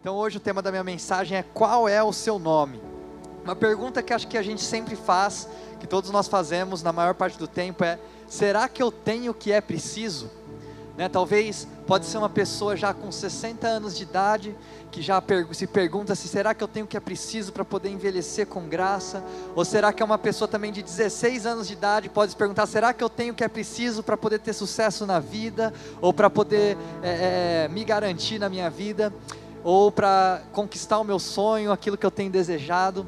Então hoje o tema da minha mensagem é qual é o seu nome? Uma pergunta que acho que a gente sempre faz, que todos nós fazemos na maior parte do tempo é: será que eu tenho o que é preciso? Né? Talvez pode ser uma pessoa já com 60 anos de idade que já se pergunta se será que eu tenho o que é preciso para poder envelhecer com graça? Ou será que é uma pessoa também de 16 anos de idade pode se perguntar será que eu tenho o que é preciso para poder ter sucesso na vida ou para poder é, é, me garantir na minha vida? Ou para conquistar o meu sonho, aquilo que eu tenho desejado.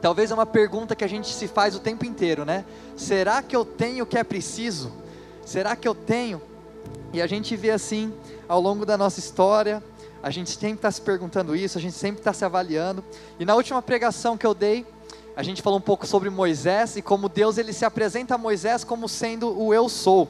Talvez é uma pergunta que a gente se faz o tempo inteiro, né? Será que eu tenho o que é preciso? Será que eu tenho? E a gente vê assim, ao longo da nossa história, a gente sempre está se perguntando isso, a gente sempre está se avaliando. E na última pregação que eu dei, a gente falou um pouco sobre Moisés e como Deus ele se apresenta a Moisés como sendo o eu sou,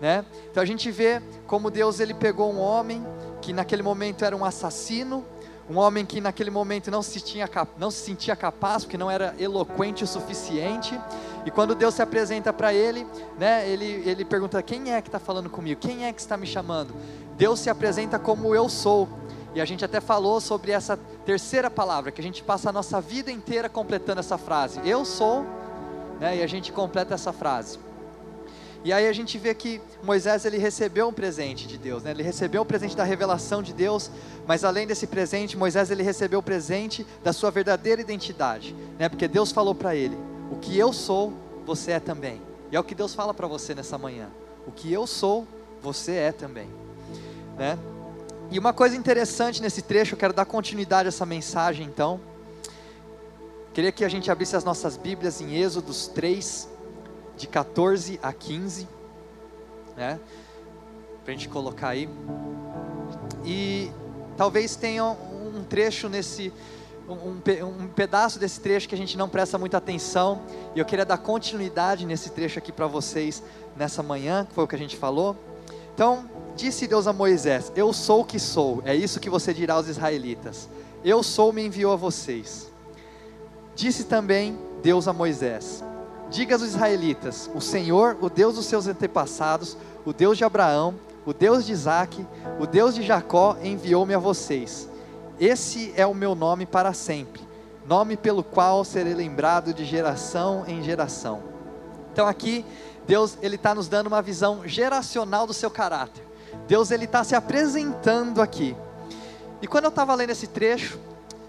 né? Então a gente vê como Deus ele pegou um homem que naquele momento era um assassino, um homem que naquele momento não se, tinha, não se sentia capaz, porque não era eloquente o suficiente. E quando Deus se apresenta para ele, né, ele, ele pergunta: Quem é que está falando comigo? Quem é que está me chamando? Deus se apresenta como eu sou. E a gente até falou sobre essa terceira palavra, que a gente passa a nossa vida inteira completando essa frase: Eu sou, né, e a gente completa essa frase. E aí a gente vê que Moisés ele recebeu um presente de Deus, né? ele recebeu o presente da revelação de Deus, mas além desse presente, Moisés ele recebeu o presente da sua verdadeira identidade, né? porque Deus falou para ele: O que eu sou, você é também. E é o que Deus fala para você nessa manhã: O que eu sou, você é também. Né? E uma coisa interessante nesse trecho, eu quero dar continuidade a essa mensagem então. Queria que a gente abrisse as nossas Bíblias em Êxodos 3, de 14 a 15, né? Para a gente colocar aí. E talvez tenha um trecho nesse, um, um, pedaço desse trecho que a gente não presta muita atenção. E eu queria dar continuidade nesse trecho aqui para vocês nessa manhã, que foi o que a gente falou. Então, disse Deus a Moisés: Eu sou o que sou. É isso que você dirá aos israelitas. Eu sou, me enviou a vocês. Disse também Deus a Moisés: Diga aos israelitas: O Senhor, o Deus dos seus antepassados, o Deus de Abraão, o Deus de Isaac, o Deus de Jacó, enviou-me a vocês. Esse é o meu nome para sempre, nome pelo qual serei lembrado de geração em geração. Então aqui Deus ele está nos dando uma visão geracional do seu caráter. Deus ele está se apresentando aqui. E quando eu estava lendo esse trecho,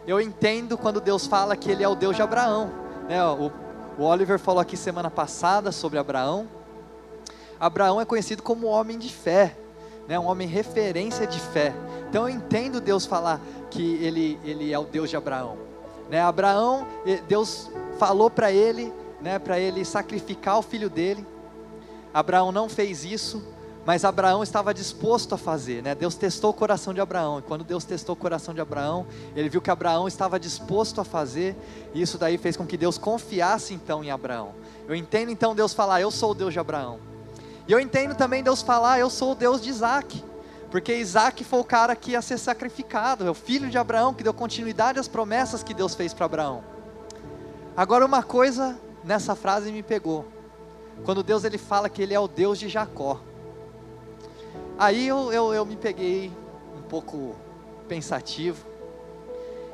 eu entendo quando Deus fala que Ele é o Deus de Abraão. Né? O o Oliver falou aqui semana passada sobre Abraão. Abraão é conhecido como homem de fé, né? um homem referência de fé. Então eu entendo Deus falar que ele, ele é o Deus de Abraão. Né? Abraão, Deus falou para ele, né, para ele sacrificar o filho dele. Abraão não fez isso, mas Abraão estava disposto a fazer, né? Deus testou o coração de Abraão, e quando Deus testou o coração de Abraão, ele viu que Abraão estava disposto a fazer, e isso daí fez com que Deus confiasse então em Abraão. Eu entendo então Deus falar, eu sou o Deus de Abraão. E eu entendo também Deus falar, eu sou o Deus de Isaac. Porque Isaac foi o cara que ia ser sacrificado, é o filho de Abraão, que deu continuidade às promessas que Deus fez para Abraão. Agora uma coisa nessa frase me pegou. Quando Deus ele fala que ele é o Deus de Jacó. Aí eu, eu, eu me peguei um pouco pensativo.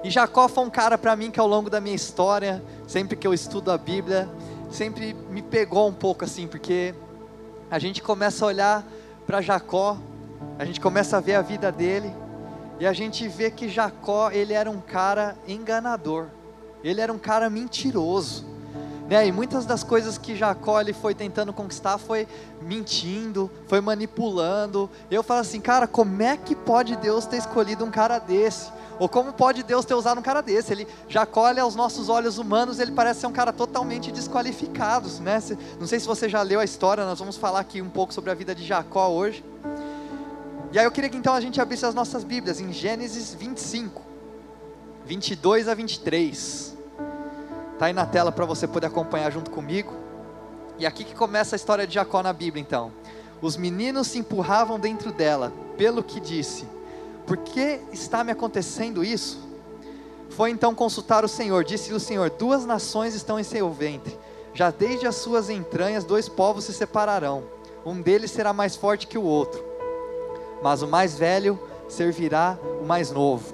E Jacó foi um cara para mim que ao longo da minha história, sempre que eu estudo a Bíblia, sempre me pegou um pouco assim, porque a gente começa a olhar para Jacó, a gente começa a ver a vida dele, e a gente vê que Jacó, ele era um cara enganador. Ele era um cara mentiroso. Né? E muitas das coisas que Jacó ele foi tentando conquistar foi mentindo, foi manipulando. Eu falo assim, cara, como é que pode Deus ter escolhido um cara desse? Ou como pode Deus ter usado um cara desse? Ele olha aos nossos olhos humanos, ele parece ser um cara totalmente desqualificado, né? Não sei se você já leu a história, nós vamos falar aqui um pouco sobre a vida de Jacó hoje. E aí eu queria que então a gente abrisse as nossas Bíblias em Gênesis 25, 22 a 23. Está aí na tela para você poder acompanhar junto comigo. E aqui que começa a história de Jacó na Bíblia, então. Os meninos se empurravam dentro dela, pelo que disse: Por que está me acontecendo isso? Foi então consultar o Senhor. Disse-lhe o Senhor: Duas nações estão em seu ventre. Já desde as suas entranhas, dois povos se separarão. Um deles será mais forte que o outro. Mas o mais velho servirá o mais novo.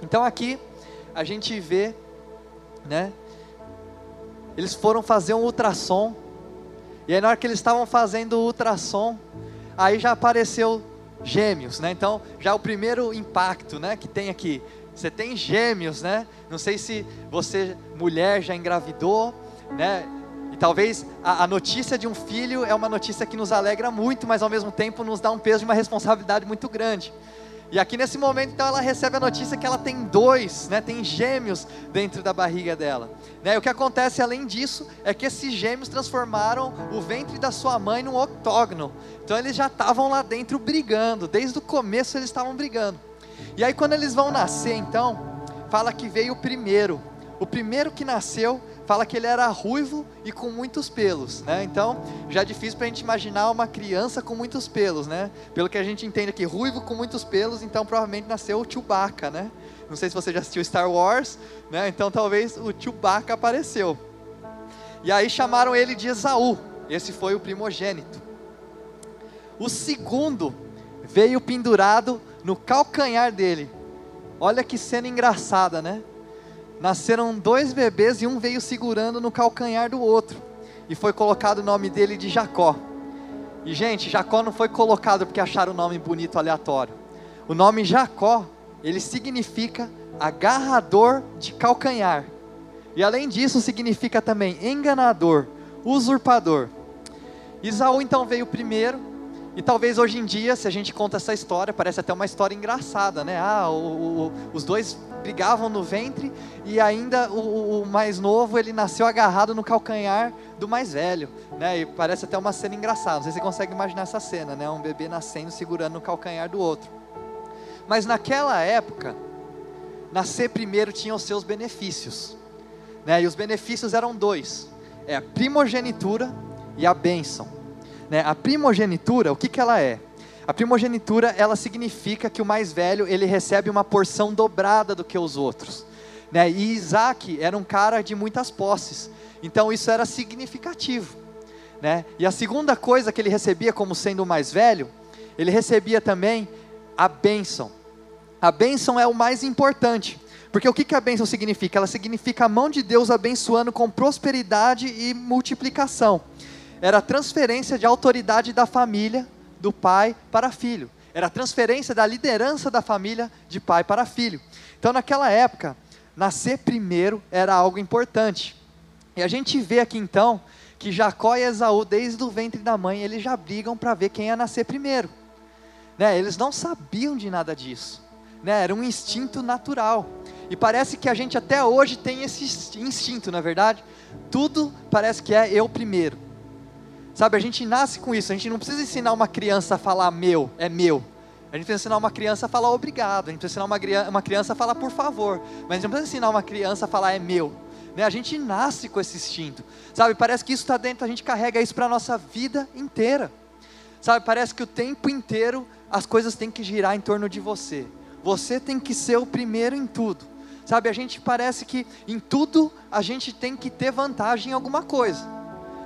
Então aqui a gente vê, né? Eles foram fazer um ultrassom. E aí na hora que eles estavam fazendo o ultrassom, aí já apareceu gêmeos, né? Então, já o primeiro impacto, né, que tem aqui. Você tem gêmeos, né? Não sei se você, mulher, já engravidou, né? E talvez a, a, notícia de um filho é uma notícia que nos alegra muito, mas ao mesmo tempo nos dá um peso de uma responsabilidade muito grande. E aqui nesse momento, então, ela recebe a notícia que ela tem dois, né, tem gêmeos dentro da barriga dela. Né, e o que acontece além disso é que esses gêmeos transformaram o ventre da sua mãe num octógono. Então eles já estavam lá dentro brigando, desde o começo eles estavam brigando. E aí quando eles vão nascer, então, fala que veio o primeiro. O primeiro que nasceu fala que ele era ruivo e com muitos pelos, né? Então, já é difícil para a gente imaginar uma criança com muitos pelos, né? Pelo que a gente entende aqui, ruivo com muitos pelos, então provavelmente nasceu o Chewbacca, né? Não sei se você já assistiu Star Wars, né? Então talvez o Chewbacca apareceu. E aí chamaram ele de Esaú. Esse foi o primogênito. O segundo veio pendurado no calcanhar dele. Olha que cena engraçada, né? Nasceram dois bebês e um veio segurando no calcanhar do outro. E foi colocado o nome dele de Jacó. E gente, Jacó não foi colocado porque acharam o nome bonito aleatório. O nome Jacó, ele significa agarrador de calcanhar. E além disso, significa também enganador, usurpador. Isaú então veio primeiro, e talvez hoje em dia, se a gente conta essa história, parece até uma história engraçada, né? Ah, o, o, os dois brigavam no ventre e ainda o, o, mais novo ele nasceu agarrado no calcanhar do mais velho, né? E parece até uma cena engraçada. Não sei se você consegue imaginar essa cena, né? Um bebê nascendo segurando no calcanhar do outro. Mas naquela época, nascer primeiro tinha os seus benefícios, né? E os benefícios eram dois: é a primogenitura e a bênção. Né? A primogenitura, o que, que ela é? A primogenitura, ela significa que o mais velho, ele recebe uma porção dobrada do que os outros. Né? E Isaac era um cara de muitas posses, então isso era significativo. Né? E a segunda coisa que ele recebia como sendo o mais velho, ele recebia também a bênção. A bênção é o mais importante, porque o que, que a bênção significa? Ela significa a mão de Deus abençoando com prosperidade e multiplicação. Era a transferência de autoridade da família do pai para filho. Era a transferência da liderança da família de pai para filho. Então, naquela época, nascer primeiro era algo importante. E a gente vê aqui então que Jacó e Esaú, desde o ventre da mãe, eles já brigam para ver quem ia nascer primeiro. Né? Eles não sabiam de nada disso. Né? Era um instinto natural. E parece que a gente até hoje tem esse instinto, na é verdade. Tudo parece que é eu primeiro. Sabe, a gente nasce com isso, a gente não precisa ensinar uma criança a falar meu, é meu. A gente precisa ensinar uma criança a falar obrigado, a gente precisa ensinar uma, criança a falar por favor, mas a gente não precisa ensinar uma criança a falar é meu. Né? A gente nasce com esse instinto, sabe? Parece que isso está dentro, a gente carrega isso para a nossa vida inteira, sabe? Parece que o tempo inteiro as coisas têm que girar em torno de você, você tem que ser o primeiro em tudo, sabe? A gente parece que em tudo a gente tem que ter vantagem em alguma coisa.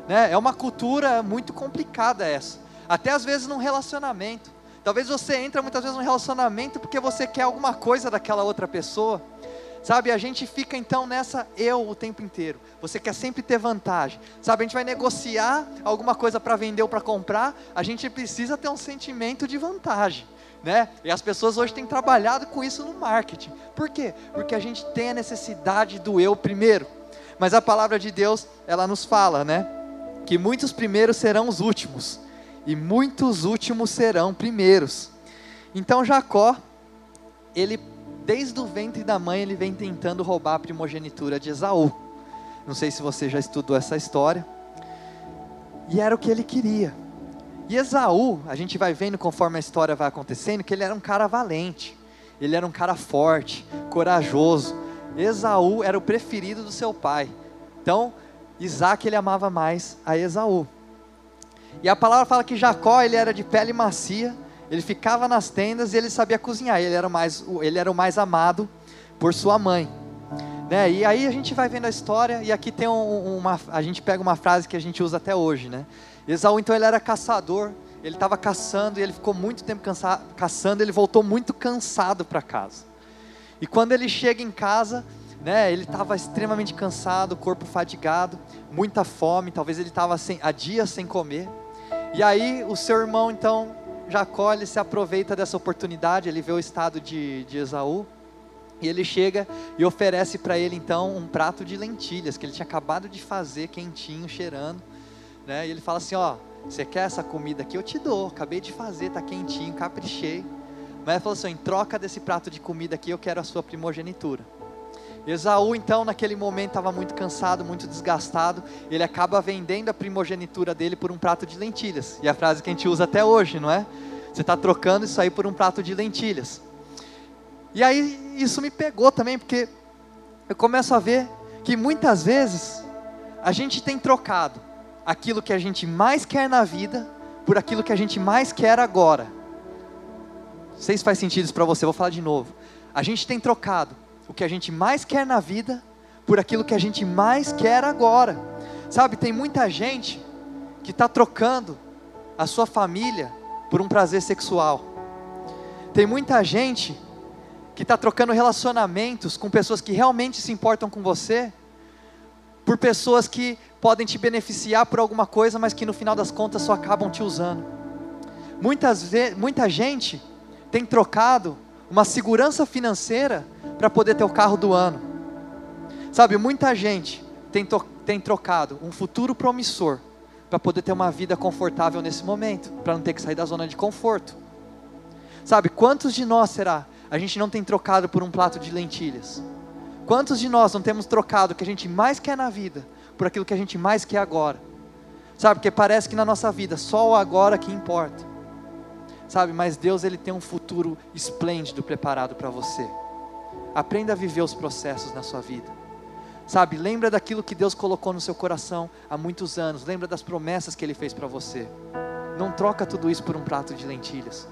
Né? É uma cultura muito complicada essa. Até às vezes num relacionamento. Talvez você entra muitas vezes num relacionamento porque você quer alguma coisa daquela outra pessoa. Sabe, a gente fica então nessa eu o tempo inteiro. Você quer sempre ter vantagem. Sabe, a gente vai negociar alguma coisa para vender ou para comprar, a gente precisa ter um sentimento de vantagem. Né? E as pessoas hoje têm trabalhado com isso no marketing. Por quê? Porque a gente tem a necessidade do eu primeiro. Mas a palavra de Deus, ela nos fala, né? Que muitos primeiros serão os últimos, e muitos últimos serão primeiros. Então Jacó, ele desde o ventre da mãe, ele vem tentando roubar a primogenitura de Esaú. Não sei se você já estudou essa história. E era o que ele queria. E Esaú, a gente vai vendo conforme a história vai acontecendo, que ele era um cara valente, ele era um cara forte, corajoso. Esaú era o preferido do seu pai. Então, Isaac ele amava mais a Esaú. E a palavra fala que Jacó ele era de pele macia, ele ficava nas tendas e ele sabia cozinhar. Ele era, mais, ele era o mais amado por sua mãe. Né? E aí a gente vai vendo a história e aqui tem um, uma, a gente pega uma frase que a gente usa até hoje, né? Esaú então ele era caçador, ele estava caçando e ele ficou muito tempo cansa, caçando, ele voltou muito cansado para casa. E quando ele chega em casa, né, ele estava extremamente cansado, corpo fadigado, muita fome, talvez ele estava há dias sem comer. E aí o seu irmão então Jacó ele se aproveita dessa oportunidade, ele vê o estado de, de Esaú, e ele chega e oferece para ele então um prato de lentilhas que ele tinha acabado de fazer, quentinho, cheirando. Né? E ele fala assim: Ó, você quer essa comida aqui? Eu te dou, acabei de fazer, tá quentinho, caprichei. Mas ele falou assim: em troca desse prato de comida aqui, eu quero a sua primogenitura. Esaú, então, naquele momento estava muito cansado, muito desgastado. Ele acaba vendendo a primogenitura dele por um prato de lentilhas. E a frase que a gente usa até hoje, não é? Você está trocando isso aí por um prato de lentilhas. E aí isso me pegou também, porque eu começo a ver que muitas vezes a gente tem trocado aquilo que a gente mais quer na vida por aquilo que a gente mais quer agora. Não sei se faz sentido isso para você, vou falar de novo. A gente tem trocado o que a gente mais quer na vida por aquilo que a gente mais quer agora. Sabe, tem muita gente que está trocando a sua família por um prazer sexual. Tem muita gente que está trocando relacionamentos com pessoas que realmente se importam com você, por pessoas que podem te beneficiar por alguma coisa, mas que no final das contas só acabam te usando. Muitas muita gente tem trocado uma segurança financeira para poder ter o carro do ano. Sabe, muita gente tem, tem trocado um futuro promissor para poder ter uma vida confortável nesse momento, para não ter que sair da zona de conforto. Sabe, quantos de nós será? A gente não tem trocado por um prato de lentilhas. Quantos de nós não temos trocado o que a gente mais quer na vida por aquilo que a gente mais quer agora? Sabe, porque parece que na nossa vida só o agora que importa. Sabe, mas Deus ele tem um futuro esplêndido preparado para você. Aprenda a viver os processos na sua vida. Sabe, lembra daquilo que Deus colocou no seu coração há muitos anos, lembra das promessas que ele fez para você. Não troca tudo isso por um prato de lentilhas.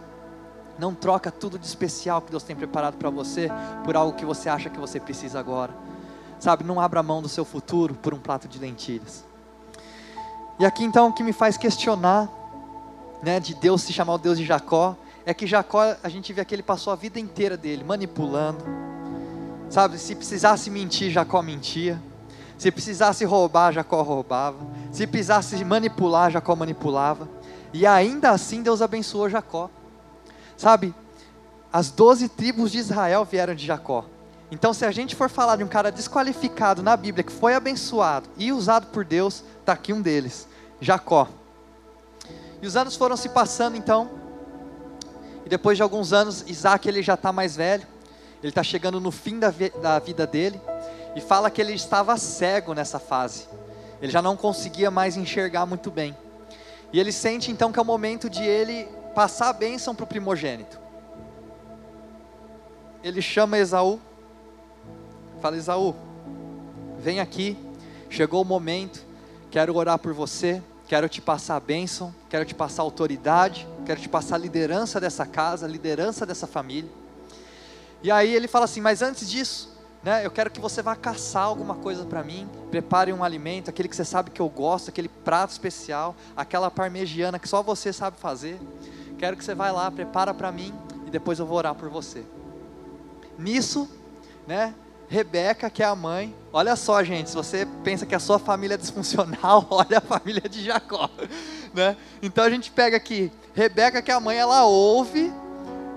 Não troca tudo de especial que Deus tem preparado para você por algo que você acha que você precisa agora. Sabe, não abra mão do seu futuro por um prato de lentilhas. E aqui então o que me faz questionar né, de Deus se chamar o Deus de Jacó, é que Jacó, a gente vê que ele passou a vida inteira dele manipulando, sabe? Se precisasse mentir, Jacó mentia. Se precisasse roubar, Jacó roubava. Se precisasse manipular, Jacó manipulava. E ainda assim Deus abençoou Jacó. Sabe? As doze tribos de Israel vieram de Jacó. Então, se a gente for falar de um cara desqualificado na Bíblia que foi abençoado e usado por Deus, está aqui um deles, Jacó. E os anos foram se passando então. E depois de alguns anos, Isaac ele já está mais velho. Ele está chegando no fim da, da vida dele. E fala que ele estava cego nessa fase. Ele já não conseguia mais enxergar muito bem. E ele sente então que é o momento de ele passar a bênção para o primogênito. Ele chama Esaú. Fala, Esaú, vem aqui. Chegou o momento. Quero orar por você quero te passar a bênção, quero te passar autoridade, quero te passar a liderança dessa casa, a liderança dessa família. E aí ele fala assim: Mas antes disso, né, eu quero que você vá caçar alguma coisa para mim, prepare um alimento, aquele que você sabe que eu gosto, aquele prato especial, aquela parmegiana que só você sabe fazer. Quero que você vá lá, prepara para mim e depois eu vou orar por você. Nisso, né, Rebeca, que é a mãe. Olha só, gente, se você pensa que a sua família é disfuncional, olha a família de Jacó, né? Então a gente pega aqui, Rebeca, que é a mãe, ela ouve,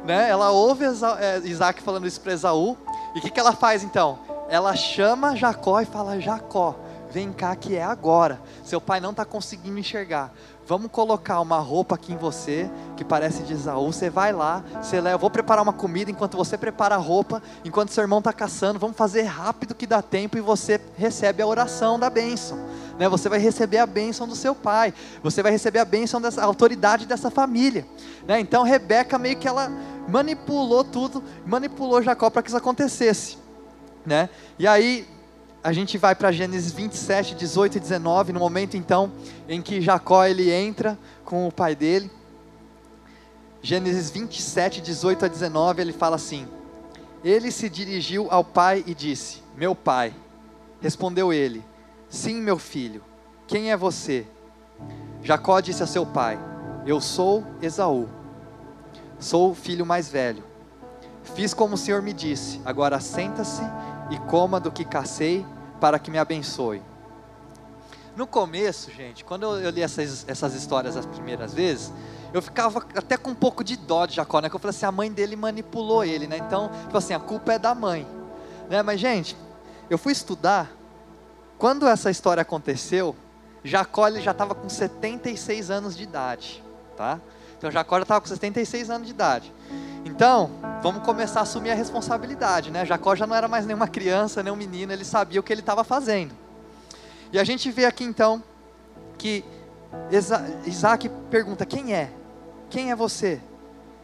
né? Ela ouve é, Isaac falando isso para Esaú. E o que, que ela faz então? Ela chama Jacó e fala: Jacó, vem cá que é agora. Seu pai não está conseguindo enxergar vamos colocar uma roupa aqui em você, que parece de Isaú, você vai lá, você leva, eu vou preparar uma comida enquanto você prepara a roupa, enquanto seu irmão está caçando, vamos fazer rápido que dá tempo e você recebe a oração da bênção. Né? Você vai receber a bênção do seu pai, você vai receber a bênção dessa autoridade dessa família. Né? Então Rebeca meio que ela manipulou tudo, manipulou Jacó para que isso acontecesse. Né? E aí a gente vai para Gênesis 27, 18 e 19, no momento então em que Jacó ele entra com o pai dele. Gênesis 27, 18 a 19, ele fala assim: Ele se dirigiu ao pai e disse: Meu pai. Respondeu ele: Sim, meu filho. Quem é você? Jacó disse a seu pai: Eu sou Esaú. Sou o filho mais velho. Fiz como o Senhor me disse. Agora senta-se e coma do que cacei, para que me abençoe. No começo, gente, quando eu, li essas, essas histórias as primeiras vezes, eu ficava até com um pouco de dó de Jacó, né? Que eu falei assim, a mãe dele manipulou ele, né? Então, tipo assim, a culpa é da mãe, né? Mas, gente, eu fui estudar, quando essa história aconteceu, Jacó ele já estava com 76 anos de idade, tá? Então Jacó já estava com 76 anos de idade. Então, vamos começar a assumir a responsabilidade, né? Jacó já não era mais nenhuma criança, nem um menino, ele sabia o que ele estava fazendo. E a gente vê aqui então que Isaac pergunta: Quem é? Quem é você?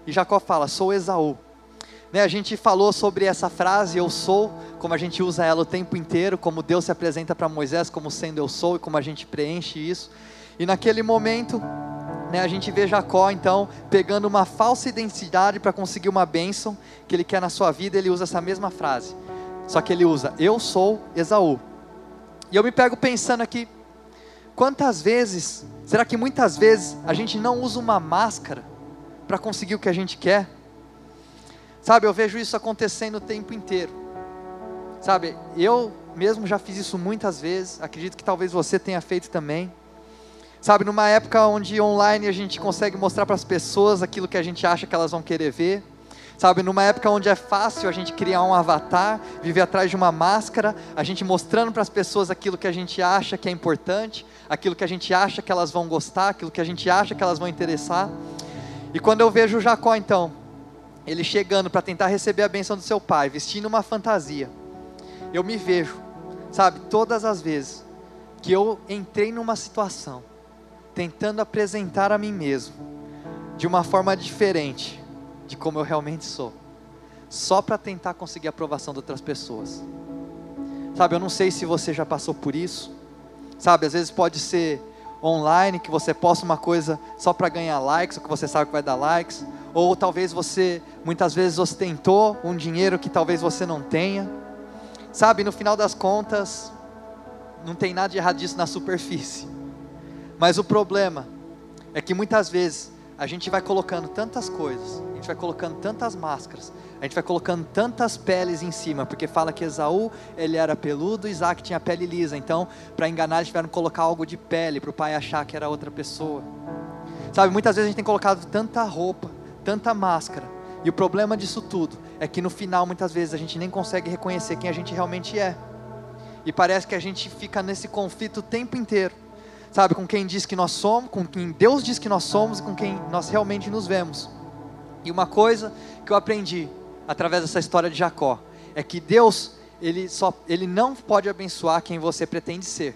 E Jacó fala: Sou Esaú. Né, a gente falou sobre essa frase, eu sou, como a gente usa ela o tempo inteiro, como Deus se apresenta para Moisés como sendo eu sou e como a gente preenche isso. E naquele momento, né, a gente vê Jacó então pegando uma falsa identidade para conseguir uma bênção que ele quer na sua vida, ele usa essa mesma frase. Só que ele usa eu sou Esaú. E eu me pego pensando aqui, quantas vezes, será que muitas vezes a gente não usa uma máscara para conseguir o que a gente quer? Sabe, eu vejo isso acontecendo o tempo inteiro. Sabe, eu mesmo já fiz isso muitas vezes, acredito que talvez você tenha feito também. Sabe, numa época onde online a gente consegue mostrar para as pessoas aquilo que a gente acha que elas vão querer ver. Sabe, numa época onde é fácil a gente criar um avatar, viver atrás de uma máscara, a gente mostrando para as pessoas aquilo que a gente acha que é importante, aquilo que a gente acha que elas vão gostar, aquilo que a gente acha que elas vão interessar. E quando eu vejo Jacó então, ele chegando para tentar receber a benção do seu pai, vestindo uma fantasia, eu me vejo, sabe, todas as vezes que eu entrei numa situação tentando apresentar a mim mesmo de uma forma diferente de como eu realmente sou, só para tentar conseguir a aprovação de outras pessoas. Sabe, eu não sei se você já passou por isso. Sabe, às vezes pode ser online que você posta uma coisa só para ganhar likes, ou que você sabe que vai dar likes, ou talvez você muitas vezes ostentou um dinheiro que talvez você não tenha. Sabe, no final das contas, não tem nada de errado disso na superfície. Mas o problema é que muitas vezes a gente vai colocando tantas coisas, a gente vai colocando tantas máscaras, a gente vai colocando tantas peles em cima, porque fala que Esaú ele era peludo, Isaac tinha pele lisa, então para enganar eles tiveram que colocar algo de pele para o pai achar que era outra pessoa. Sabe, muitas vezes a gente tem colocado tanta roupa, tanta máscara, e o problema disso tudo é que no final muitas vezes a gente nem consegue reconhecer quem a gente realmente é. E parece que a gente fica nesse conflito o tempo inteiro sabe, com quem diz que nós somos, com quem Deus diz que nós somos e com quem nós realmente nos vemos. E uma coisa que eu aprendi através dessa história de Jacó é que Deus, ele só ele não pode abençoar quem você pretende ser.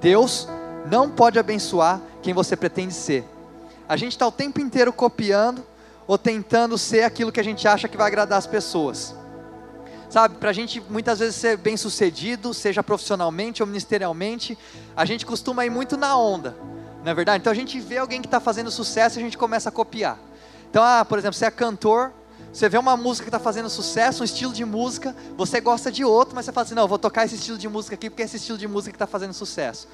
Deus não pode abençoar quem você pretende ser. A gente está o tempo inteiro copiando ou tentando ser aquilo que a gente acha que vai agradar as pessoas. Sabe, para a gente muitas vezes ser bem sucedido, seja profissionalmente ou ministerialmente, a gente costuma ir muito na onda, não é verdade? Então a gente vê alguém que está fazendo sucesso e a gente começa a copiar. Então, ah, por exemplo, você é cantor, você vê uma música que está fazendo sucesso, um estilo de música, você gosta de outro, mas você fala assim: não, vou tocar esse estilo de música aqui porque é esse estilo de música que está fazendo sucesso.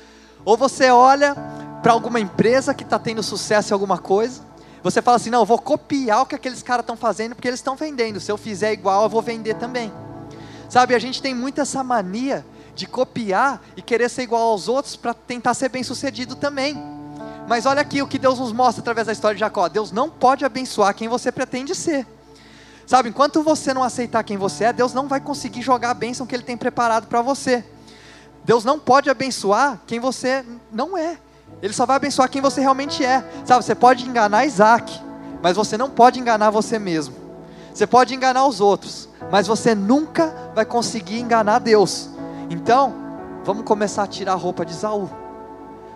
Ou você olha para alguma empresa que está tendo sucesso em alguma coisa, você fala assim: não, vou copiar o que aqueles caras estão fazendo porque eles estão vendendo. Se eu fizer igual, eu vou vender também. Sabe, a gente tem muito essa mania de copiar e querer ser igual aos outros para tentar ser bem sucedido também. Mas olha aqui o que Deus nos mostra através da história de Jacó: Deus não pode abençoar quem você pretende ser. Sabe, enquanto você não aceitar quem você é, Deus não vai conseguir jogar a bênção que Ele tem preparado para você. Deus não pode abençoar quem você não é. Ele só vai abençoar quem você realmente é. Sabe, você pode enganar Isaac, mas você não pode enganar você mesmo. Você pode enganar os outros, mas você nunca vai conseguir enganar Deus. Então, vamos começar a tirar a roupa de Saul.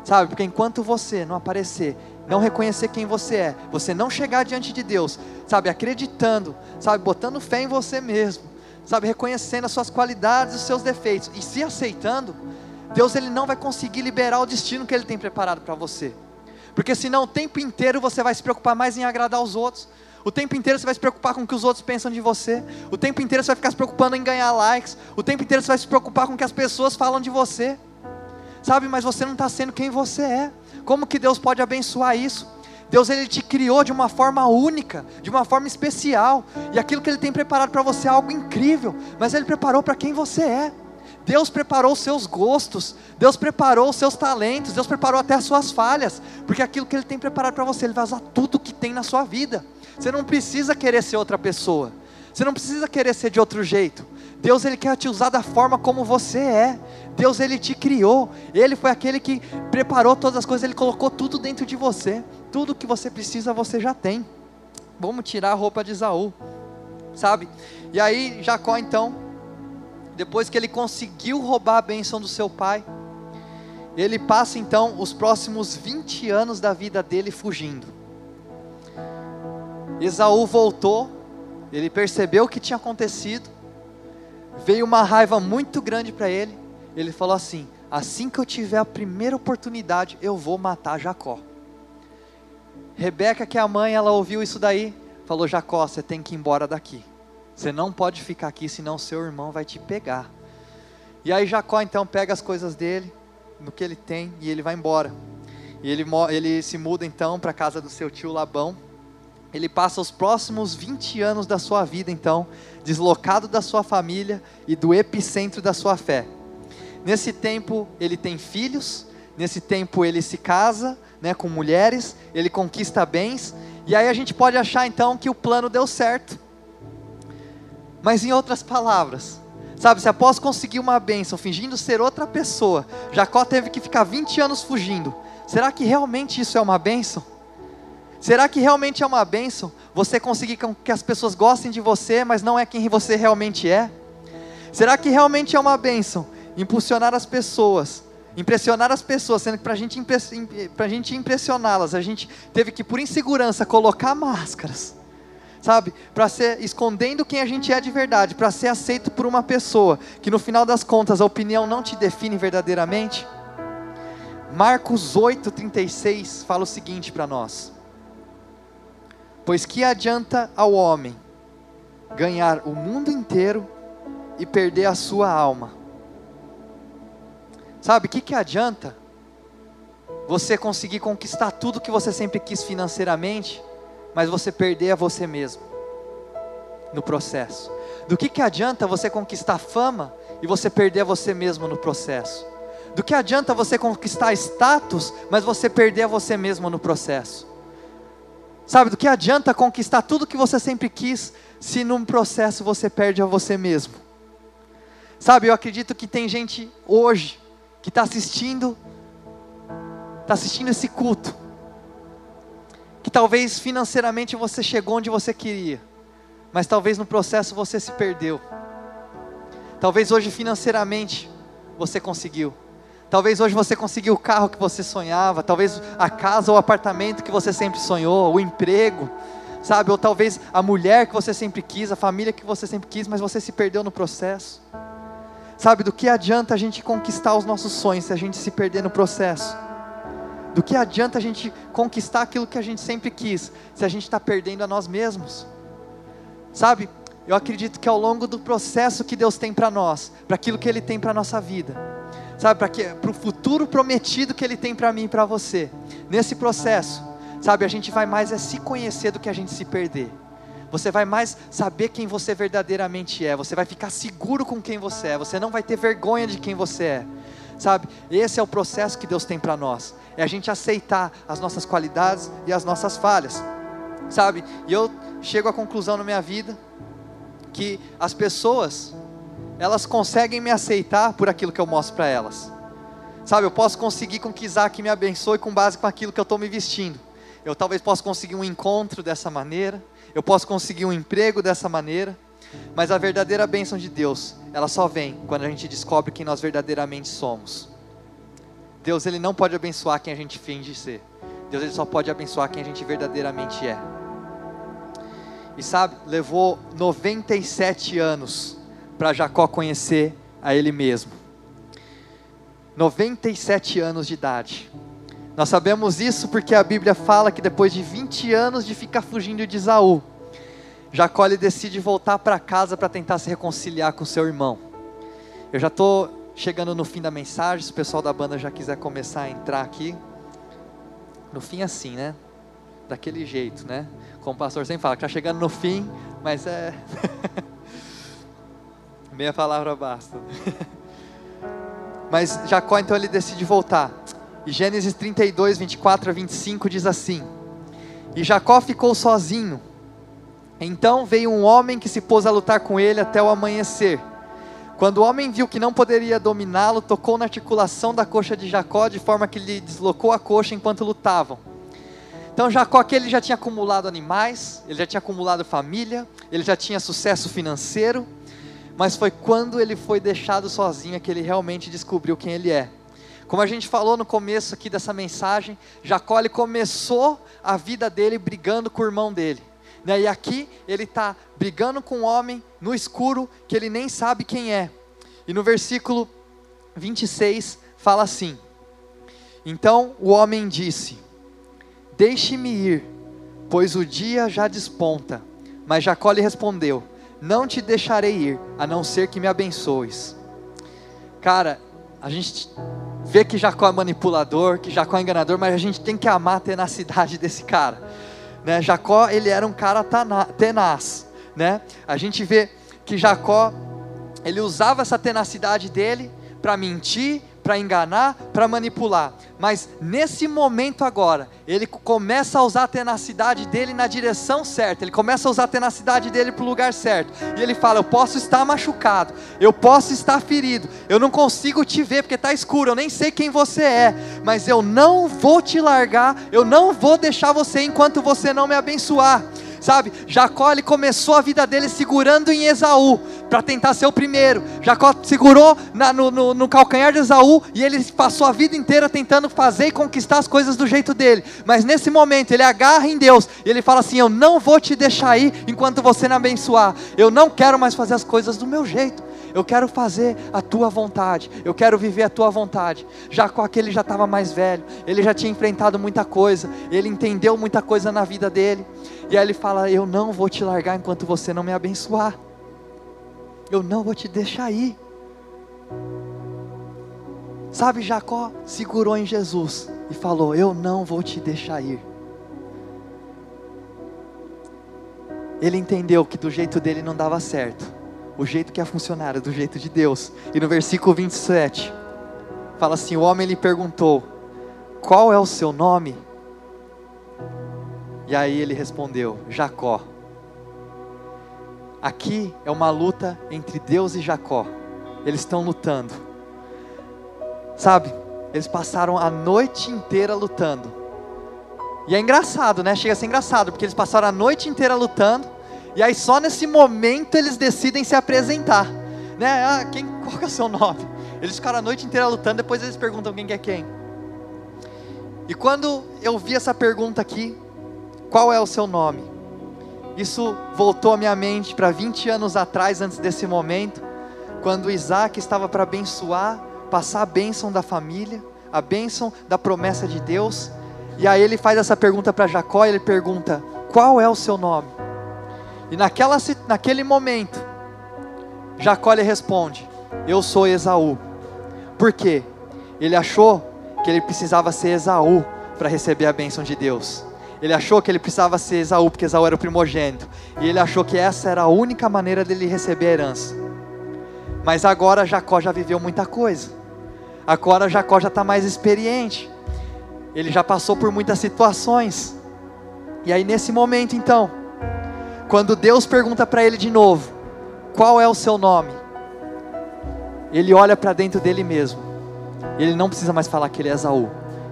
Sabe, porque enquanto você não aparecer, não reconhecer quem você é, você não chegar diante de Deus, sabe, acreditando, sabe, botando fé em você mesmo, sabe, reconhecendo as suas qualidades, os seus defeitos e se aceitando, Deus ele não vai conseguir liberar o destino que ele tem preparado para você. Porque senão o tempo inteiro você vai se preocupar mais em agradar os outros, o tempo inteiro você vai se preocupar com o que os outros pensam de você. O tempo inteiro você vai ficar se preocupando em ganhar likes. O tempo inteiro você vai se preocupar com o que as pessoas falam de você. Sabe, mas você não está sendo quem você é. Como que Deus pode abençoar isso? Deus ele te criou de uma forma única, de uma forma especial, e aquilo que ele tem preparado para você é algo incrível, mas ele preparou para quem você é. Deus preparou os seus gostos, Deus preparou os seus talentos, Deus preparou até as suas falhas, porque aquilo que Ele tem preparado para você, Ele vai usar tudo que tem na sua vida. Você não precisa querer ser outra pessoa, você não precisa querer ser de outro jeito. Deus Ele quer te usar da forma como você é. Deus Ele te criou, Ele foi aquele que preparou todas as coisas, Ele colocou tudo dentro de você. Tudo que você precisa você já tem. Vamos tirar a roupa de Isaú, sabe? E aí Jacó então depois que ele conseguiu roubar a bênção do seu pai, ele passa então os próximos 20 anos da vida dele fugindo. Esaú voltou, ele percebeu o que tinha acontecido, veio uma raiva muito grande para ele. Ele falou assim: Assim que eu tiver a primeira oportunidade, eu vou matar Jacó. Rebeca, que é a mãe, ela ouviu isso daí, falou: Jacó, você tem que ir embora daqui. Você não pode ficar aqui, senão seu irmão vai te pegar. E aí Jacó então pega as coisas dele, no que ele tem, e ele vai embora. E ele, ele se muda então para a casa do seu tio Labão. Ele passa os próximos 20 anos da sua vida, então, deslocado da sua família e do epicentro da sua fé. Nesse tempo, ele tem filhos, nesse tempo, ele se casa né, com mulheres, ele conquista bens, e aí a gente pode achar então que o plano deu certo. Mas em outras palavras, sabe, se após conseguir uma bênção, fingindo ser outra pessoa, Jacó teve que ficar 20 anos fugindo. Será que realmente isso é uma bênção? Será que realmente é uma bênção você conseguir que as pessoas gostem de você, mas não é quem você realmente é? Será que realmente é uma bênção impulsionar as pessoas, impressionar as pessoas, sendo que para gente, a gente impressioná-las, a gente teve que, por insegurança, colocar máscaras? sabe? Para ser escondendo quem a gente é de verdade, para ser aceito por uma pessoa que no final das contas a opinião não te define verdadeiramente. Marcos 8:36 fala o seguinte para nós: Pois que adianta ao homem ganhar o mundo inteiro e perder a sua alma? Sabe, o que, que adianta você conseguir conquistar tudo que você sempre quis financeiramente? mas você perder a você mesmo no processo. Do que, que adianta você conquistar fama e você perder a você mesmo no processo? Do que adianta você conquistar status, mas você perder a você mesmo no processo? Sabe, do que adianta conquistar tudo que você sempre quis, se num processo você perde a você mesmo? Sabe, eu acredito que tem gente hoje que está assistindo, está assistindo esse culto, que talvez financeiramente você chegou onde você queria, mas talvez no processo você se perdeu. Talvez hoje financeiramente você conseguiu. Talvez hoje você conseguiu o carro que você sonhava, talvez a casa ou apartamento que você sempre sonhou, o emprego, sabe? Ou talvez a mulher que você sempre quis, a família que você sempre quis, mas você se perdeu no processo. Sabe, do que adianta a gente conquistar os nossos sonhos se a gente se perder no processo? Do que adianta a gente conquistar aquilo que a gente sempre quis, se a gente está perdendo a nós mesmos? Sabe, eu acredito que ao longo do processo que Deus tem para nós, para aquilo que Ele tem para a nossa vida, sabe, para o futuro prometido que Ele tem para mim e para você, nesse processo, sabe, a gente vai mais é se conhecer do que a gente se perder. Você vai mais saber quem você verdadeiramente é, você vai ficar seguro com quem você é, você não vai ter vergonha de quem você é sabe? Esse é o processo que Deus tem para nós, é a gente aceitar as nossas qualidades e as nossas falhas, sabe? E eu chego à conclusão na minha vida que as pessoas, elas conseguem me aceitar por aquilo que eu mostro para elas, sabe? Eu posso conseguir com que Isaac me abençoe com base com aquilo que eu estou me vestindo, eu talvez possa conseguir um encontro dessa maneira, eu posso conseguir um emprego dessa maneira, mas a verdadeira bênção de Deus, ela só vem quando a gente descobre quem nós verdadeiramente somos. Deus, ele não pode abençoar quem a gente finge ser. Deus, ele só pode abençoar quem a gente verdadeiramente é. E sabe, levou 97 anos para Jacó conhecer a ele mesmo. 97 anos de idade. Nós sabemos isso porque a Bíblia fala que depois de 20 anos de ficar fugindo de Isaú, Jacó decide voltar para casa para tentar se reconciliar com seu irmão. Eu já estou chegando no fim da mensagem, se o pessoal da banda já quiser começar a entrar aqui. No fim, assim, né? daquele jeito, né? Como o pastor sempre fala, está chegando no fim, mas é. Meia palavra basta. mas Jacó então ele decide voltar. E Gênesis 32, 24 a 25 diz assim: E Jacó ficou sozinho. Então veio um homem que se pôs a lutar com ele até o amanhecer. Quando o homem viu que não poderia dominá-lo, tocou na articulação da coxa de Jacó, de forma que lhe deslocou a coxa enquanto lutavam. Então Jacó aqui ele já tinha acumulado animais, ele já tinha acumulado família, ele já tinha sucesso financeiro, mas foi quando ele foi deixado sozinho que ele realmente descobriu quem ele é. Como a gente falou no começo aqui dessa mensagem, Jacó começou a vida dele brigando com o irmão dele. Né? E aqui ele está brigando com um homem no escuro que ele nem sabe quem é. E no versículo 26 fala assim: Então o homem disse: Deixe-me ir, pois o dia já desponta. Mas Jacó lhe respondeu: Não te deixarei ir, a não ser que me abençoes. Cara, a gente vê que Jacó é manipulador, que Jacó é enganador, mas a gente tem que amar a tenacidade desse cara. Né? Jacó, ele era um cara tenaz. Né? A gente vê que Jacó, ele usava essa tenacidade dele para mentir, para enganar, para manipular. Mas nesse momento agora, ele começa a usar a tenacidade dele na direção certa, ele começa a usar a tenacidade dele para o lugar certo. E ele fala: Eu posso estar machucado, eu posso estar ferido, eu não consigo te ver porque está escuro, eu nem sei quem você é, mas eu não vou te largar, eu não vou deixar você enquanto você não me abençoar. Sabe? Jacó ele começou a vida dele segurando em Esaú para tentar ser o primeiro. Jacó segurou na, no, no, no, calcanhar de Esaú e ele passou a vida inteira tentando fazer e conquistar as coisas do jeito dele. Mas nesse momento ele agarra em Deus e ele fala assim: Eu não vou te deixar ir enquanto você não abençoar. Eu não quero mais fazer as coisas do meu jeito eu quero fazer a tua vontade, eu quero viver a tua vontade. Jacó aquele já estava mais velho, ele já tinha enfrentado muita coisa, ele entendeu muita coisa na vida dele, e aí ele fala: Eu não vou te largar enquanto você não me abençoar, eu não vou te deixar ir. Sabe, Jacó segurou em Jesus e falou: Eu não vou te deixar ir. Ele entendeu que do jeito dele não dava certo o jeito que ia funcionar era do jeito de Deus. E no versículo 27, fala assim: O homem lhe perguntou: Qual é o seu nome? E aí ele respondeu: Jacó. Aqui é uma luta entre Deus e Jacó. Eles estão lutando. Sabe? Eles passaram a noite inteira lutando. E é engraçado, né? Chega a ser engraçado, porque eles passaram a noite inteira lutando. E aí só nesse momento eles decidem se apresentar. Né? Ah, quem, qual que é o seu nome? Eles ficaram a noite inteira lutando, depois eles perguntam quem que é quem. E quando eu vi essa pergunta aqui, qual é o seu nome? Isso voltou à minha mente para 20 anos atrás, antes desse momento, quando Isaac estava para abençoar, passar a bênção da família, a bênção da promessa de Deus. E aí ele faz essa pergunta para Jacó, ele pergunta: Qual é o seu nome? E naquela, naquele momento, Jacó lhe responde: Eu sou Esaú. Por quê? Ele achou que ele precisava ser Esaú para receber a bênção de Deus. Ele achou que ele precisava ser Esaú, porque Esaú era o primogênito. E ele achou que essa era a única maneira dele receber a herança. Mas agora Jacó já viveu muita coisa. Agora Jacó já está mais experiente. Ele já passou por muitas situações. E aí, nesse momento, então, quando Deus pergunta para ele de novo: Qual é o seu nome? Ele olha para dentro dele mesmo. Ele não precisa mais falar que ele é Esaú.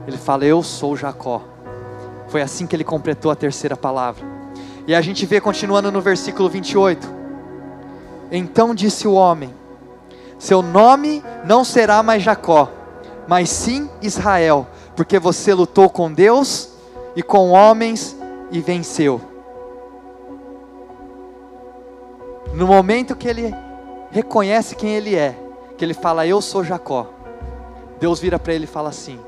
Ele fala: Eu sou Jacó. Foi assim que ele completou a terceira palavra. E a gente vê continuando no versículo 28. Então disse o homem: Seu nome não será mais Jacó, mas sim Israel, porque você lutou com Deus e com homens e venceu. No momento que ele reconhece quem ele é, que ele fala, Eu sou Jacó, Deus vira para ele e fala assim: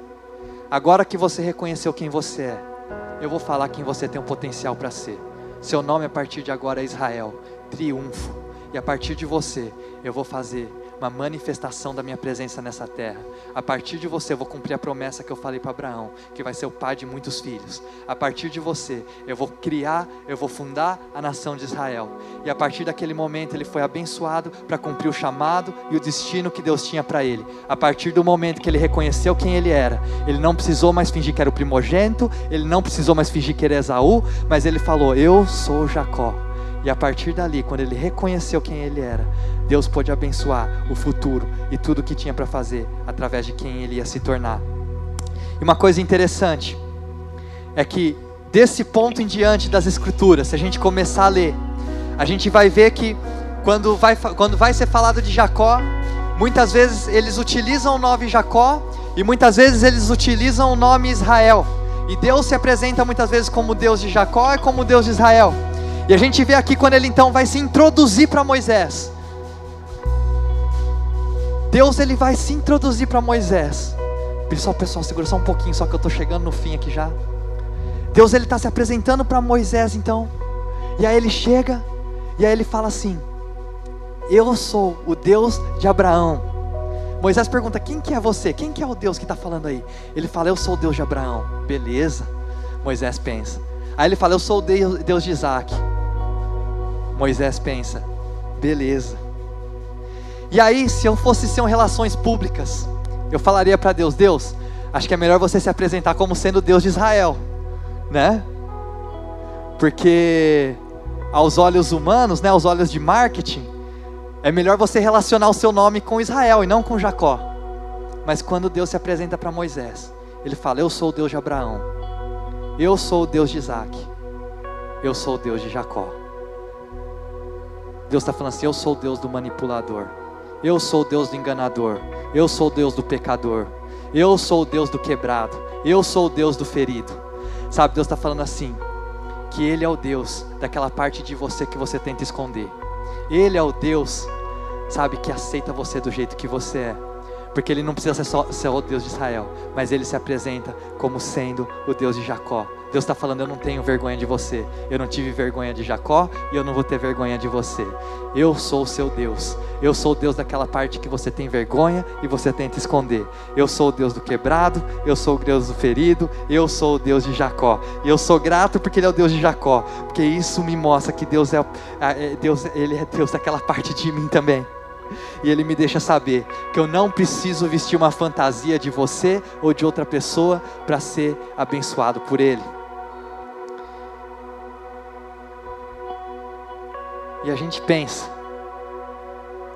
Agora que você reconheceu quem você é, eu vou falar quem você tem o potencial para ser. Seu nome a partir de agora é Israel, triunfo. E a partir de você, eu vou fazer uma manifestação da minha presença nessa terra. A partir de você, eu vou cumprir a promessa que eu falei para Abraão, que vai ser o pai de muitos filhos. A partir de você, eu vou criar, eu vou fundar a nação de Israel. E a partir daquele momento, ele foi abençoado para cumprir o chamado e o destino que Deus tinha para ele. A partir do momento que ele reconheceu quem ele era, ele não precisou mais fingir que era o primogênito, ele não precisou mais fingir que era Esaú, mas ele falou: Eu sou Jacó. E a partir dali, quando ele reconheceu quem ele era, Deus pôde abençoar o futuro e tudo o que tinha para fazer através de quem ele ia se tornar. E uma coisa interessante é que desse ponto em diante das Escrituras, se a gente começar a ler, a gente vai ver que quando vai, quando vai ser falado de Jacó, muitas vezes eles utilizam o nome Jacó e muitas vezes eles utilizam o nome Israel. E Deus se apresenta muitas vezes como Deus de Jacó e como Deus de Israel. E a gente vê aqui quando ele então vai se introduzir para Moisés. Deus ele vai se introduzir para Moisés. Pessoal, pessoal, segura só um pouquinho, só que eu estou chegando no fim aqui já. Deus ele está se apresentando para Moisés então. E aí ele chega e aí ele fala assim: Eu sou o Deus de Abraão. Moisés pergunta: Quem que é você? Quem que é o Deus que está falando aí? Ele fala: Eu sou o Deus de Abraão. Beleza. Moisés pensa. Aí ele fala: Eu sou o Deus de Isaac. Moisés pensa: Beleza. E aí, se eu fosse ser um relações públicas, eu falaria para Deus: Deus, acho que é melhor você se apresentar como sendo Deus de Israel, né? Porque aos olhos humanos, né, aos olhos de marketing, é melhor você relacionar o seu nome com Israel e não com Jacó. Mas quando Deus se apresenta para Moisés, ele fala: Eu sou o Deus de Abraão, eu sou o Deus de Isaac, eu sou o Deus de Jacó. Deus está falando assim: Eu sou o Deus do manipulador. Eu sou o Deus do enganador. Eu sou o Deus do pecador. Eu sou o Deus do quebrado. Eu sou o Deus do ferido. Sabe, Deus está falando assim: que Ele é o Deus daquela parte de você que você tenta esconder. Ele é o Deus, sabe, que aceita você do jeito que você é. Porque Ele não precisa ser só ser o Deus de Israel, mas Ele se apresenta como sendo o Deus de Jacó, Deus está falando: eu não tenho vergonha de você. Eu não tive vergonha de Jacó e eu não vou ter vergonha de você. Eu sou o seu Deus. Eu sou o Deus daquela parte que você tem vergonha e você tenta esconder. Eu sou o Deus do quebrado. Eu sou o Deus do ferido. Eu sou o Deus de Jacó. E eu sou grato porque Ele é o Deus de Jacó, porque isso me mostra que Deus é, é Deus. Ele é Deus daquela parte de mim também. E Ele me deixa saber que eu não preciso vestir uma fantasia de você ou de outra pessoa para ser abençoado por Ele. E a gente pensa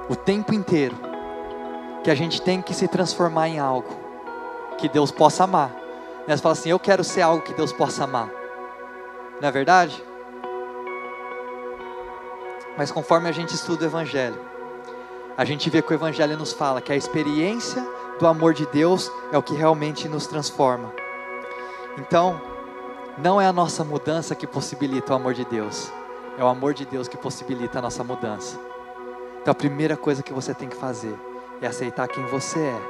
o tempo inteiro que a gente tem que se transformar em algo que Deus possa amar. Né? Você fala assim: Eu quero ser algo que Deus possa amar. Não é verdade? Mas conforme a gente estuda o Evangelho, a gente vê que o Evangelho nos fala que a experiência do amor de Deus é o que realmente nos transforma. Então, não é a nossa mudança que possibilita o amor de Deus, é o amor de Deus que possibilita a nossa mudança. Então a primeira coisa que você tem que fazer é aceitar quem você é,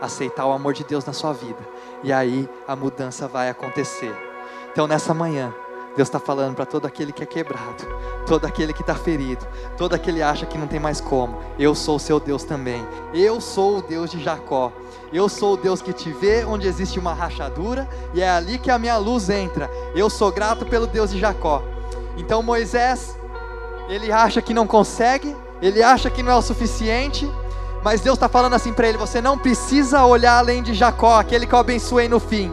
aceitar o amor de Deus na sua vida, e aí a mudança vai acontecer. Então nessa manhã, Deus está falando para todo aquele que é quebrado, todo aquele que está ferido, todo aquele que acha que não tem mais como. Eu sou o seu Deus também. Eu sou o Deus de Jacó. Eu sou o Deus que te vê onde existe uma rachadura e é ali que a minha luz entra. Eu sou grato pelo Deus de Jacó. Então Moisés, ele acha que não consegue, ele acha que não é o suficiente, mas Deus está falando assim para ele: você não precisa olhar além de Jacó, aquele que eu abençoei no fim,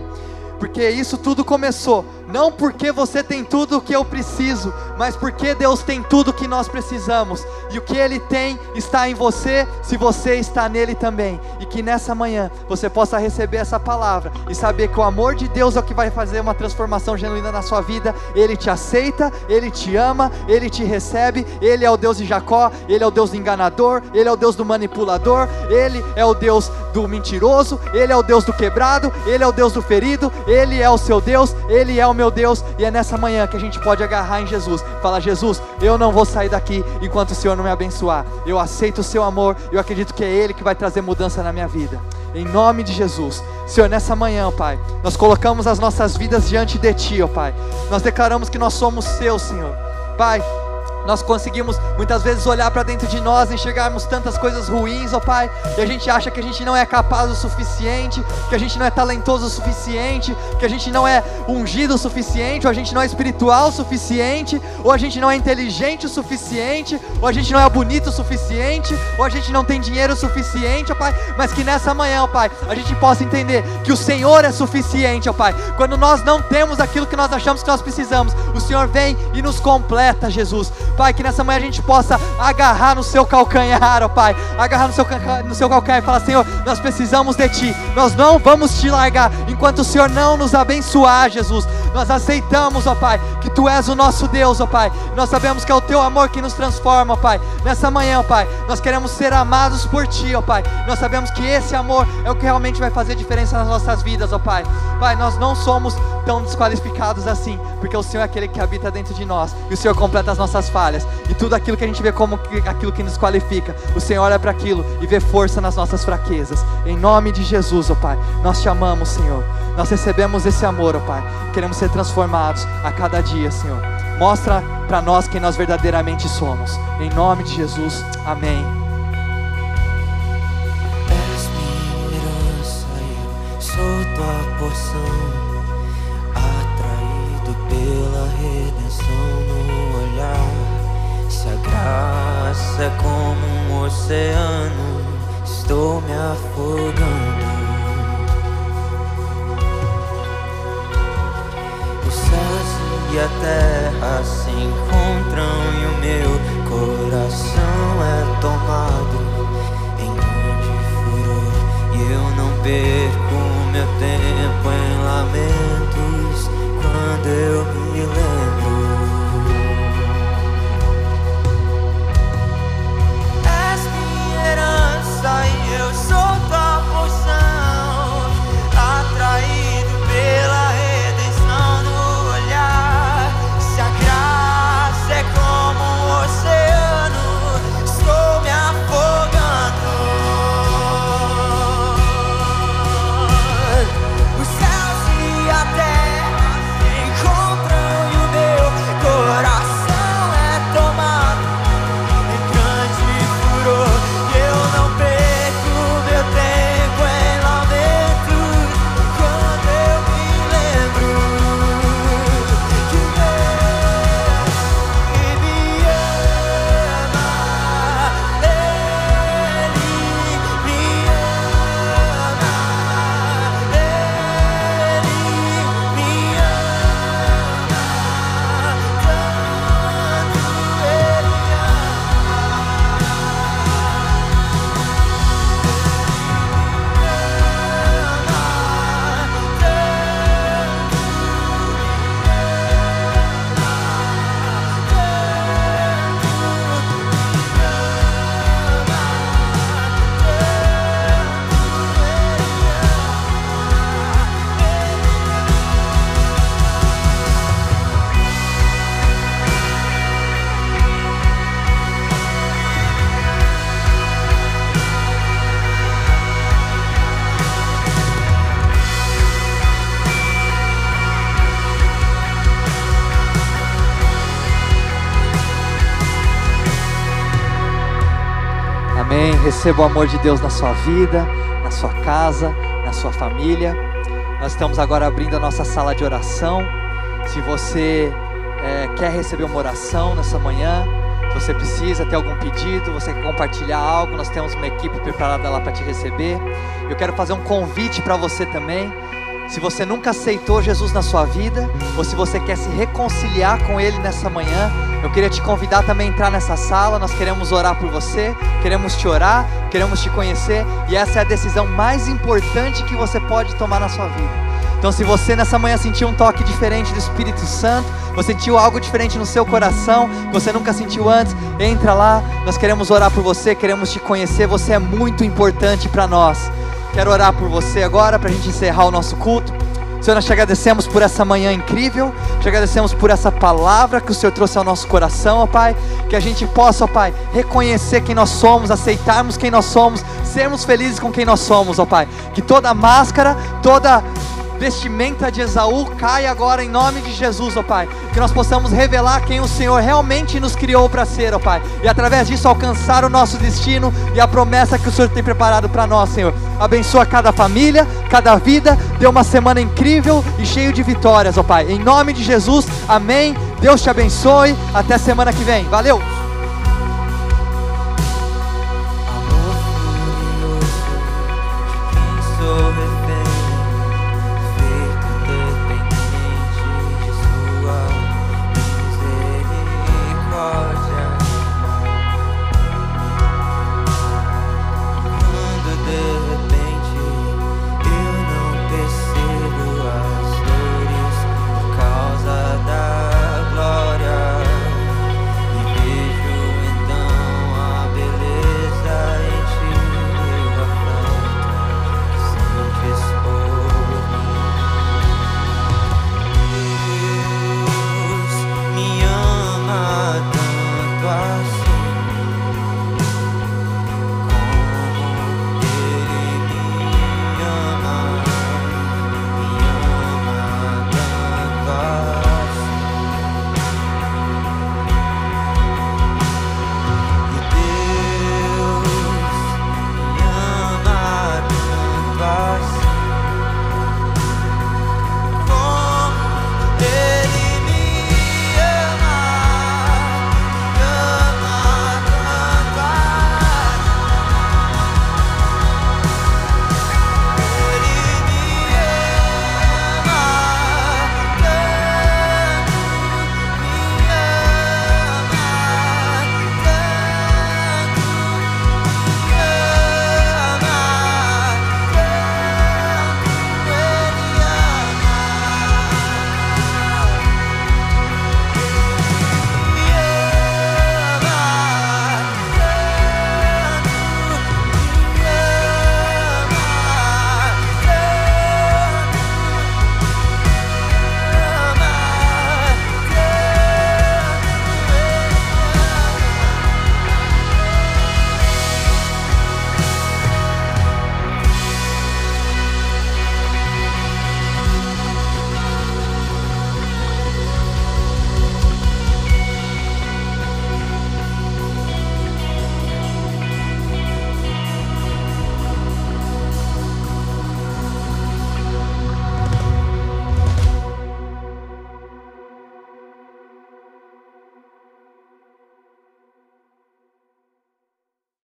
porque isso tudo começou não porque você tem tudo o que eu preciso, mas porque Deus tem tudo o que nós precisamos. E o que Ele tem está em você, se você está nele também. E que nessa manhã você possa receber essa palavra e saber que o amor de Deus é o que vai fazer uma transformação genuína na sua vida. Ele te aceita, Ele te ama, Ele te recebe. Ele é o Deus de Jacó, Ele é o Deus do enganador, Ele é o Deus do manipulador, Ele é o Deus do mentiroso, Ele é o Deus do quebrado, Ele é o Deus do ferido, Ele é o seu Deus, Ele é o meu Deus, e é nessa manhã que a gente pode agarrar em Jesus, falar: Jesus, eu não vou sair daqui enquanto o Senhor não me abençoar. Eu aceito o seu amor, eu acredito que é Ele que vai trazer mudança na minha vida. Em nome de Jesus, Senhor, nessa manhã, Pai, nós colocamos as nossas vidas diante de Ti, ó Pai. Nós declaramos que nós somos Seus, Senhor. Pai, nós conseguimos muitas vezes olhar para dentro de nós, enxergarmos tantas coisas ruins, ó Pai, e a gente acha que a gente não é capaz o suficiente, que a gente não é talentoso o suficiente, que a gente não é ungido o suficiente, ou a gente não é espiritual o suficiente, ou a gente não é inteligente o suficiente, ou a gente não é bonito o suficiente, ou a gente não tem dinheiro o suficiente, ó Pai, mas que nessa manhã, ó Pai, a gente possa entender que o Senhor é suficiente, ó Pai. Quando nós não temos aquilo que nós achamos que nós precisamos, o Senhor vem e nos completa, Jesus. Pai, que nessa manhã a gente possa agarrar no seu calcanhar, ó Pai, agarrar no seu, no seu calcanhar e falar: Senhor, nós precisamos de Ti, nós não vamos te largar enquanto o Senhor não nos abençoar, Jesus. Nós aceitamos, ó Pai, que Tu és o nosso Deus, ó Pai. Nós sabemos que é o Teu amor que nos transforma, ó Pai. Nessa manhã, ó Pai, nós queremos ser amados por Ti, ó Pai. Nós sabemos que esse amor é o que realmente vai fazer diferença nas nossas vidas, ó Pai. Pai, nós não somos tão desqualificados assim, porque o Senhor é aquele que habita dentro de nós e o Senhor completa as nossas falhas e tudo aquilo que a gente vê como aquilo que nos qualifica, o Senhor olha para aquilo e vê força nas nossas fraquezas. Em nome de Jesus, ó Pai, nós te amamos, Senhor. Nós recebemos esse amor, ó Pai. Queremos ser transformados a cada dia, Senhor. Mostra para nós quem nós verdadeiramente somos. Em nome de Jesus. Amém. sou tua porção pela redenção no olhar. Se a graça é como um oceano, estou me afogando. E a terra se encontram e o meu coração é tomado em grande furor. E eu não perco meu tempo em lamentos quando eu me lembro. És minha herança e eu sou tua porção, Receba o amor de Deus na sua vida, na sua casa, na sua família. Nós estamos agora abrindo a nossa sala de oração. Se você eh, quer receber uma oração nessa manhã, se você precisa ter algum pedido, você quer compartilhar algo, nós temos uma equipe preparada lá para te receber. Eu quero fazer um convite para você também. Se você nunca aceitou Jesus na sua vida, ou se você quer se reconciliar com Ele nessa manhã, eu queria te convidar também a entrar nessa sala. Nós queremos orar por você, queremos te orar, queremos te conhecer, e essa é a decisão mais importante que você pode tomar na sua vida. Então, se você nessa manhã sentiu um toque diferente do Espírito Santo, você sentiu algo diferente no seu coração, que você nunca sentiu antes, entra lá. Nós queremos orar por você, queremos te conhecer. Você é muito importante para nós. Quero orar por você agora para a gente encerrar o nosso culto. Senhor, nós te agradecemos por essa manhã incrível, te agradecemos por essa palavra que o Senhor trouxe ao nosso coração, ó Pai, que a gente possa, ó Pai, reconhecer quem nós somos, aceitarmos quem nós somos, sermos felizes com quem nós somos, ó Pai, que toda máscara, toda vestimenta de Esaú caia agora em nome de Jesus, ó Pai. Que nós possamos revelar quem o Senhor realmente nos criou para ser, ó Pai. E através disso alcançar o nosso destino e a promessa que o Senhor tem preparado para nós, Senhor. Abençoa cada família, cada vida. Dê uma semana incrível e cheio de vitórias, ó Pai. Em nome de Jesus, amém. Deus te abençoe. Até semana que vem. Valeu!